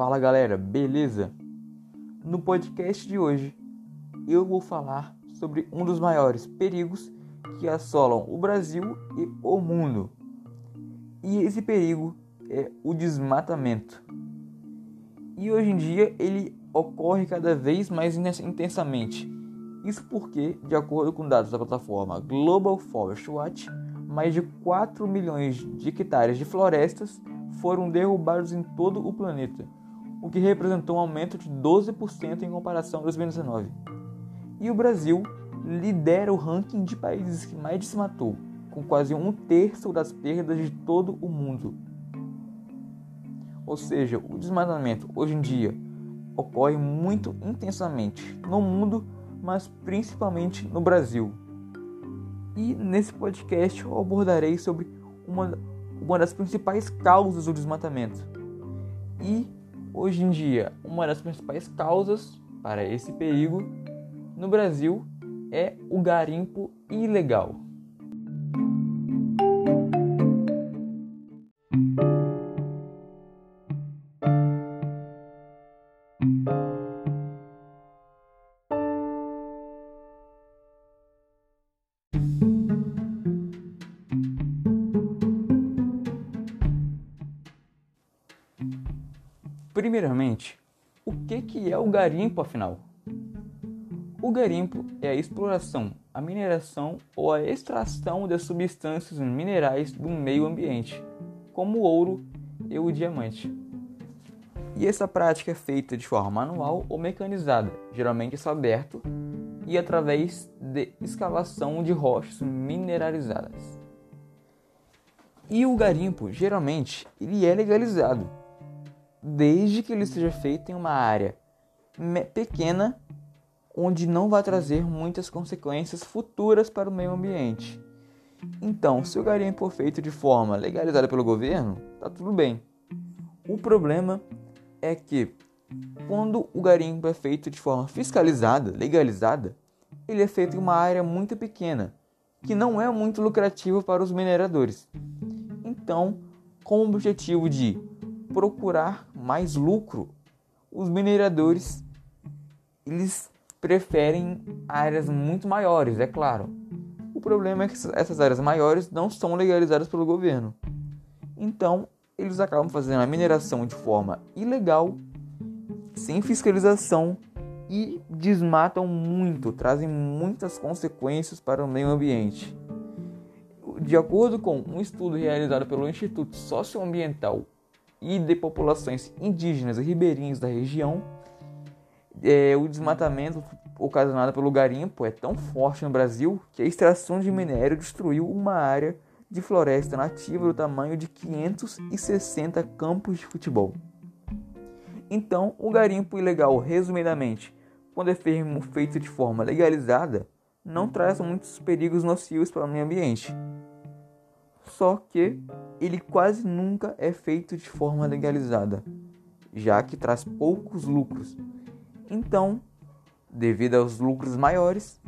Fala galera, beleza? No podcast de hoje eu vou falar sobre um dos maiores perigos que assolam o Brasil e o mundo. E esse perigo é o desmatamento. E hoje em dia ele ocorre cada vez mais intensamente. Isso porque, de acordo com dados da plataforma Global Forest Watch, mais de 4 milhões de hectares de florestas foram derrubados em todo o planeta o que representou um aumento de 12% em comparação a 2019. E o Brasil lidera o ranking de países que mais desmatou, com quase um terço das perdas de todo o mundo. Ou seja, o desmatamento hoje em dia ocorre muito intensamente no mundo, mas principalmente no Brasil. E nesse podcast eu abordarei sobre uma, uma das principais causas do desmatamento e Hoje em dia, uma das principais causas para esse perigo no Brasil é o garimpo ilegal. Primeiramente, o que, que é o garimpo afinal? O garimpo é a exploração, a mineração ou a extração das substâncias minerais do meio ambiente, como o ouro e o diamante. E essa prática é feita de forma manual ou mecanizada, geralmente é aberto e através de escavação de rochas mineralizadas. E o garimpo, geralmente, ele é legalizado, desde que ele seja feito em uma área pequena onde não vai trazer muitas consequências futuras para o meio ambiente. Então, se o garimpo for feito de forma legalizada pelo governo, tá tudo bem. O problema é que quando o garimpo é feito de forma fiscalizada, legalizada, ele é feito em uma área muito pequena, que não é muito lucrativa para os mineradores. Então, com o objetivo de procurar mais lucro, os mineradores eles preferem áreas muito maiores, é claro. O problema é que essas áreas maiores não são legalizadas pelo governo. Então, eles acabam fazendo a mineração de forma ilegal, sem fiscalização e desmatam muito, trazem muitas consequências para o meio ambiente. De acordo com um estudo realizado pelo Instituto Socioambiental e de populações indígenas e ribeirinhas da região, é, o desmatamento ocasionado pelo garimpo é tão forte no Brasil que a extração de minério destruiu uma área de floresta nativa do tamanho de 560 campos de futebol. Então, o garimpo ilegal, resumidamente, quando é feito de forma legalizada, não traz muitos perigos nocivos para o meio ambiente só que ele quase nunca é feito de forma legalizada, já que traz poucos lucros. Então, devido aos lucros maiores,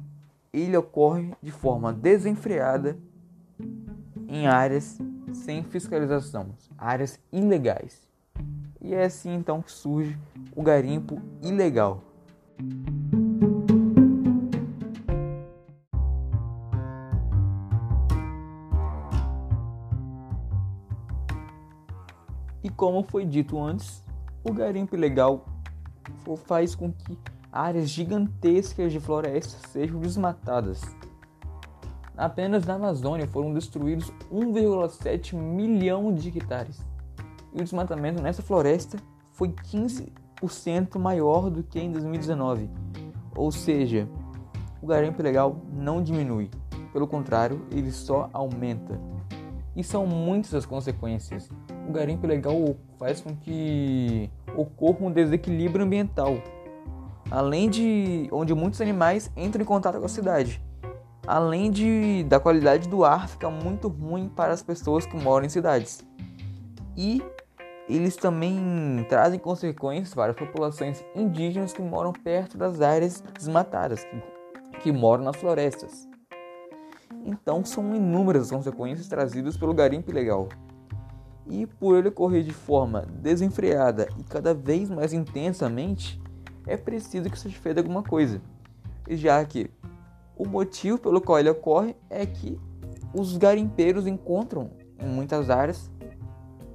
ele ocorre de forma desenfreada em áreas sem fiscalização, áreas ilegais. E é assim então que surge o garimpo ilegal. E como foi dito antes, o garimpo ilegal faz com que áreas gigantescas de florestas sejam desmatadas. Apenas na Amazônia foram destruídos 1,7 milhão de hectares. E o desmatamento nessa floresta foi 15% maior do que em 2019. Ou seja, o garimpo ilegal não diminui, pelo contrário, ele só aumenta. E são muitas as consequências o garimpo ilegal faz com que ocorra um desequilíbrio ambiental, além de onde muitos animais entram em contato com a cidade. Além de da qualidade do ar ficar muito ruim para as pessoas que moram em cidades. E eles também trazem consequências para as populações indígenas que moram perto das áreas desmatadas, que, que moram nas florestas. Então são inúmeras as consequências trazidas pelo garimpo ilegal. E por ele ocorrer de forma desenfreada e cada vez mais intensamente, é preciso que seja feita alguma coisa. Já que o motivo pelo qual ele ocorre é que os garimpeiros encontram em muitas áreas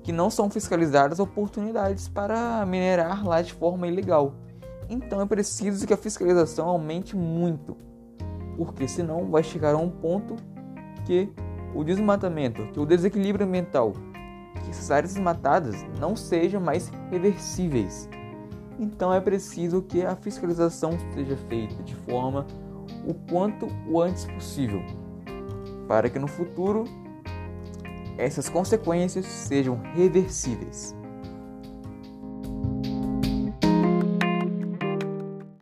que não são fiscalizadas oportunidades para minerar lá de forma ilegal. Então é preciso que a fiscalização aumente muito, porque senão vai chegar a um ponto que o desmatamento, que o desequilíbrio ambiental, que essas áreas desmatadas não sejam mais reversíveis. Então é preciso que a fiscalização seja feita de forma o quanto o antes possível, para que no futuro essas consequências sejam reversíveis.